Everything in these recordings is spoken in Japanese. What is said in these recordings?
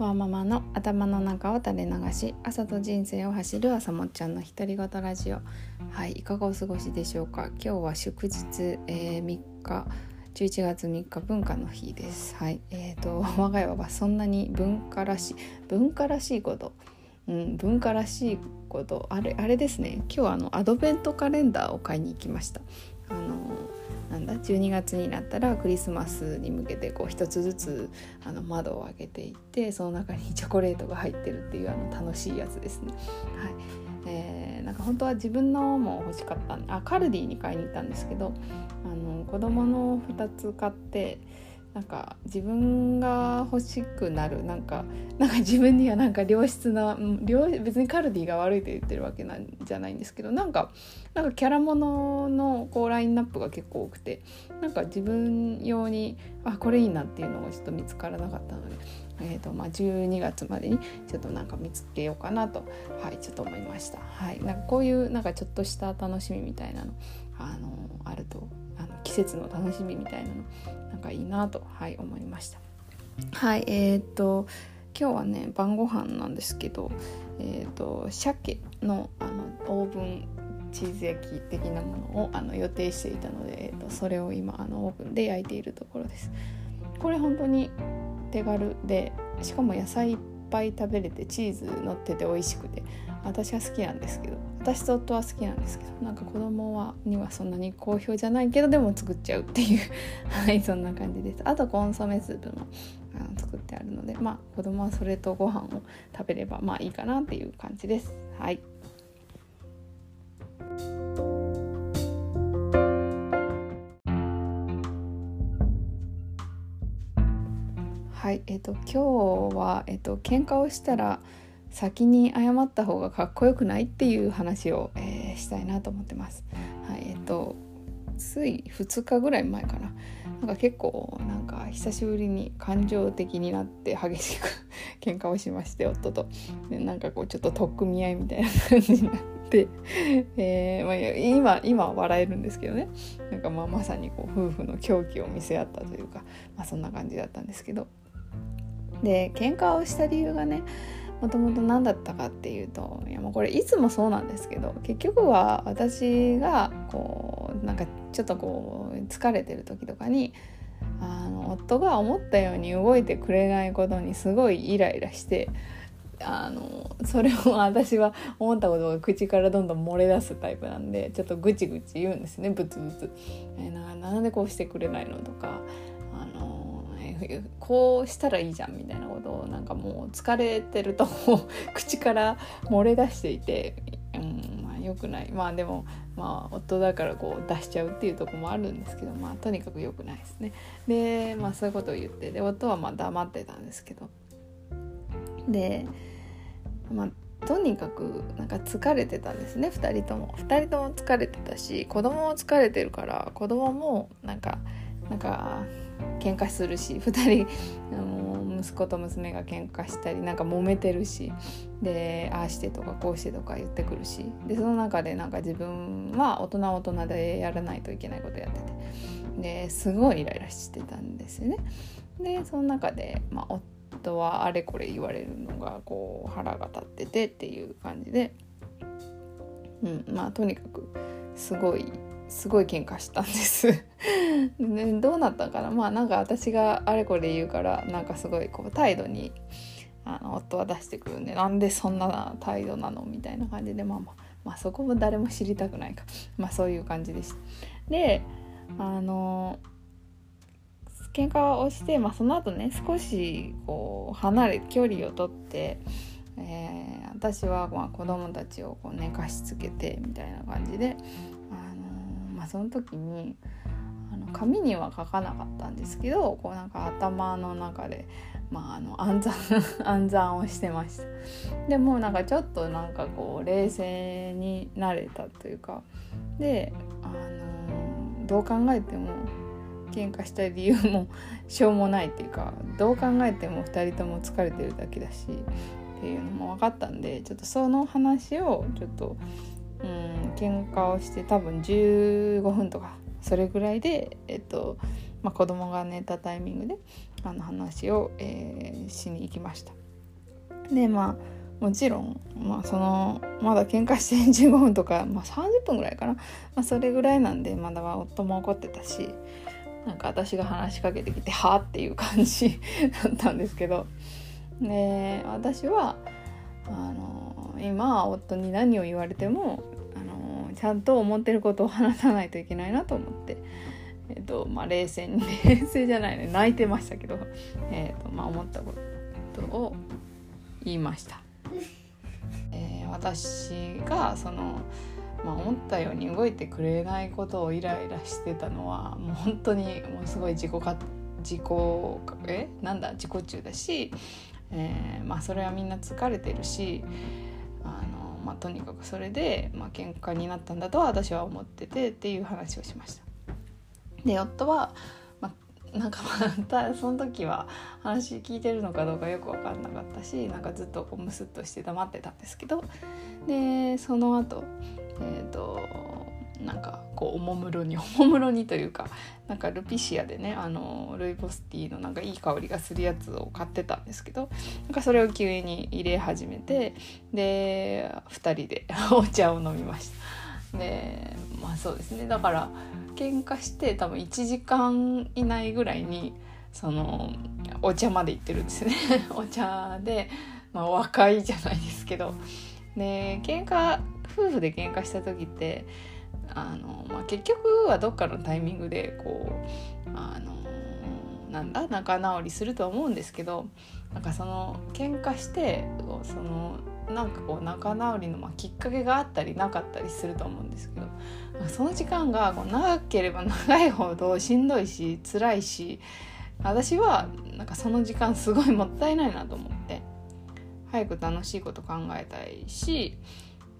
ワーママの頭の中を垂れ流し朝と人生を走る朝もっちゃんの独り言ラジオ。はいいかがお過ごしでしょうか？今日は祝日、えー、3日11月3日文化の日です。はいえーと我が家はそんなに文化らしい文化らしいこと。うん、文化らしいこと。あれあれですね。今日はあのアドベントカレンダーを買いに行きました。あのだ12月になったらクリスマスに向けてこう一つずつあの窓を開けていってその中にチョコレートが入ってるっていうあの楽しいやつですね。はいえー、なんか本当は自分のも欲しかったあカルディに買いに行ったんですけどあの子供の2つ買ってなんか自分が欲しくなるなんかなんか自分にはなんか良質な良別にカルディが悪いと言ってるわけなんじゃないんですけどなんかなんかキャラもののこうラインナップが結構多くてなんか自分用にあこれいいなっていうのがちょっと見つからなかったので、えーとまあ、12月までにちょっとなんか見つけようかなとはいちょっと思いました。はい、なんかこういうなんかちょっとした楽しみみたいなのあのあるとあの季節の楽しみみたいなのなんかいいなと、はい、思いました。はいえー、っと今日はね晩ご飯なんですけど、えー、っと鮭のあのオーブンチーズ焼き的なものをあの予定していたので、えー、とそれを今あのオーブンで焼いているところです。これ本当に手軽でしかも野菜いっぱい食べれてチーズ乗ってて美味しくて私は好きなんですけど私と夫は好きなんですけどなんか子供はにはそんなに好評じゃないけどでも作っちゃうっていう はいそんな感じです。あとコンソメスープもあの作ってあるのでまあ子供はそれとご飯を食べればまあいいかなっていう感じです。はい。はいえっ、ー、と今日はえっ、ー、と喧嘩をしたら先に謝った方がかっこよくないっていう話を、えー、したいなと思ってます。はい、えっ、ー、とつい2日ぐらい前かな。なんか結構なんか久しぶりに感情的になって激しく喧嘩をしまして夫と。でなんかこうちょっと取っ組み合いみたいな感じになって、えーまあ、今今は笑えるんですけどね。なんかまあまさにこう夫婦の狂気を見せ合ったというか、まあ、そんな感じだったんですけどで喧嘩をした理由がねもともと何だったかっていうといやもうこれいつもそうなんですけど結局は私がこうなんかちょっとこう疲れてる時とかにあの夫が思ったように動いてくれないことにすごいイライラしてあのそれを私は思ったことが口からどんどん漏れ出すタイプなんでちょっとぐちぐち言うんですねブツブツ。えななんでこうしてくれないのとか こうしたらいいじゃんみたいなことをなんかもう疲れてると 口から漏れ出していて、うんまあ、よくない。まあでもまあ夫だからこう出しちゃうっていうとこもあるんですけどまあとにかく良くないですね。でまあそういうことを言って。で夫はまあ黙ってたんですけど。でまあとにかくなんか疲れてたんですね2人とも。2人とも疲れてたし子供も疲れてるから子供もなんかなんか喧嘩するし2人あの息子と娘が喧嘩したりなんか揉めてるしでああしてとかこうしてとか言ってくるしでその中でなんか自分は大人大人でやらないといけないことやっててですごいイライラしてたんですよね。でその中で、まあ、夫はあれこれ言われるのがこう腹が立っててっていう感じで、うんまあとにかくすごいすごい喧嘩したんです。ね、どうなったかな？まあなんか私があれこれ言うからなんかすごいこう態度にあの夫は出してくるんでなんでそんな態度なのみたいな感じでまあまあ、まあ、そこも誰も知りたくないか。まあそういう感じでした。であの喧嘩をして、まあ、その後ね少しこう離れ距離をとって、えー、私はまあ子供たちをこう寝かしつけてみたいな感じでまあ、その時にあの紙には書かなかったんですけどこうなんか頭の中で、まあ、あの暗算 暗算をしてました。でもなんかちょっとなんかこう冷静になれたというかであのどう考えても喧嘩した理由も しょうもないっていうかどう考えても2人とも疲れてるだけだしっていうのも分かったんでちょっとその話をちょっとうん喧嘩をして多分15分とかそれぐらいで、えっとまあ、子供が寝たタイミングであの話を、えー、しに行きました。でまあもちろん、まあ、そのまだ喧嘩して 15分とか、まあ、30分ぐらいかな、まあ、それぐらいなんでまだは夫も怒ってたしなんか私が話しかけてきて「はあ?」っていう感じ だったんですけどで私はあの今夫に何を言われてものちゃんと思ってることを話さないといけないなと思って。えっとまあ、冷静に 冷静じゃないね泣いてましたけど、えっとまあ、思ったことを言いました。えー、私がそのまあ、思ったように動いてくれないことをイライラしてたのはもう本当にもうすごい自己か自己え？なんだ？自己中だし、えー、まあ、それはみんな疲れてるしあの、まあ、とにかくそれで、まあ喧嘩になったんだとは私は思っててっていう話をしました。で夫は、まあ、なんかま たその時は話聞いてるのかどうかよく分かんなかったしなんかずっとこうムスッとして黙ってたんですけどでその後えっ、ー、となんかこうおもむろに おもむろにというかなんかルピシアでねあのルイ・ボスティーのなんかいい香りがするやつを買ってたんですけどなんかそれを急に入れ始めてで2人で お茶を飲みました。でまあそうですね。だから喧嘩して多分1時間以内ぐらいにそのお茶まで行ってるんですね。お茶で、まあ、和解じゃないですけど。で喧嘩夫婦で喧嘩した時ってあの、まあ、結局はどっかのタイミングでこうあのなんだ仲直りするとは思うんですけどなんかその喧嘩してそのなんかこう仲直りのまあきっかけがあったりなかったりすると思うんですけどその時間がこう長ければ 長いほどしんどいし辛いし私はなんかその時間すごいもったいないなと思って早く楽しいこと考えたいし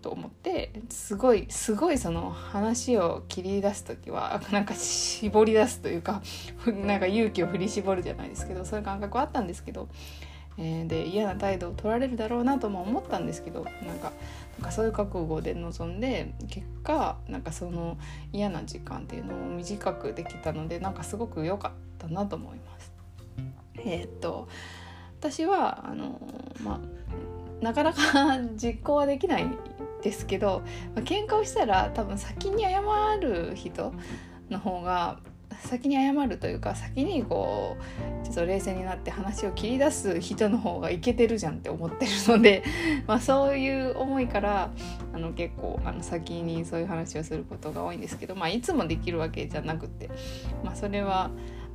と思ってすごいすごいその話を切り出す時はなんか絞り出すというか なんか勇気を振り絞るじゃないですけどそういう感覚はあったんですけど、えー、で嫌な態度を取られるだろうなとも思ったんですけどなんかなんかそういう覚悟で臨んで結果なんかその嫌な時間っていうのを短くできたのでなんかすごく良かったなと思います。えー、っと私はあのまあなかなか 実行はできないですけど、まあ、喧嘩をしたら多分先に謝る人の方が先に謝るというか先にこうちょっと冷静になって話を切り出す人の方がいけてるじゃんって思ってるので、まあ、そういう思いからあの結構あの先にそういう話をすることが多いんですけど、まあ、いつもできるわけじゃなくて、まあ、それは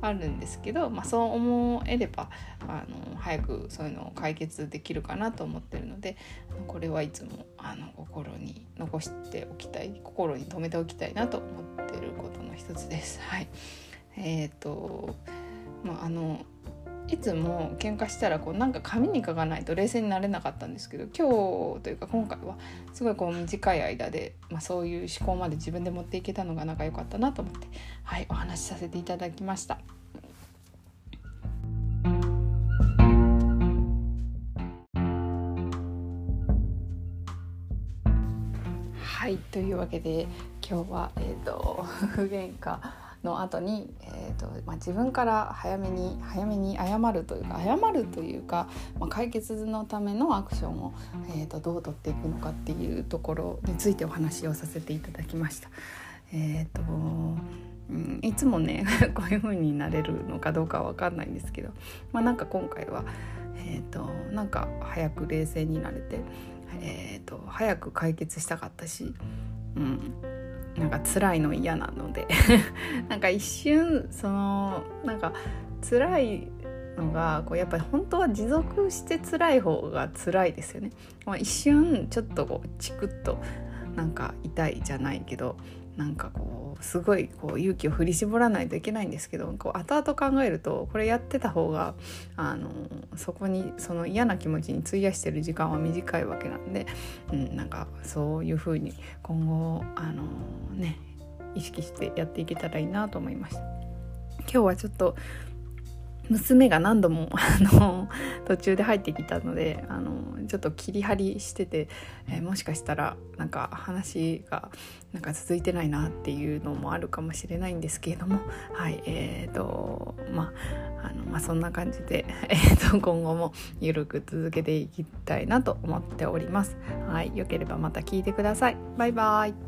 あるんですけど、まあ、そう思えればあの早くそういうのを解決できるかなと思ってるのでこれはいつもあの心に残しておきたい心に留めておきたいなと思ってることの一つです。はい、え、ー、とまああのいつも喧嘩したらこうなんか紙に書かないと冷静になれなかったんですけど今日というか今回はすごいこう短い間で、まあ、そういう思考まで自分で持っていけたのが仲良かったなと思ってはいお話しさせていただきました。はいというわけで今日は、えーと、夫婦喧嘩の後に、えーとまあ、自分から早めに早めに謝るというか謝るというか、まあ、解決のためのアクションを、えーと、どう取っていくのかっていうところについてお話をさせていただきました。えーとうん、いつもね こういう風になれるのかどうかは分かんないんですけど、まあ、なんか今回は、えーと、なんか早く冷静になれて、えーと早く解決したかったし、うん、なんか辛いの嫌なので なんか一瞬そのなんか辛いのがこうやっぱり本当は持続して辛い方が辛いですよね。まあ、一瞬ちょっとこうチクッとなんか痛いじゃないけどなんかこうすごいこう勇気を振り絞らないといけないんですけどこう後々考えるとこれやってた方があのそこにその嫌な気持ちに費やしてる時間は短いわけなんで、うん、なんかそういうふうに今後あのね意識してやっていけたらいいなと思いました。今日はちょっと娘が何度も あの途中で入ってきたのであのちょっと切り張りしてて、えー、もしかしたらなんか話がなんか続いてないなっていうのもあるかもしれないんですけれどもはいえーとまあのまあ、そんな感じで、えー、と今後もゆるく続けていきたいなと思っております。はい、よければまた聞いてください。バイバイ。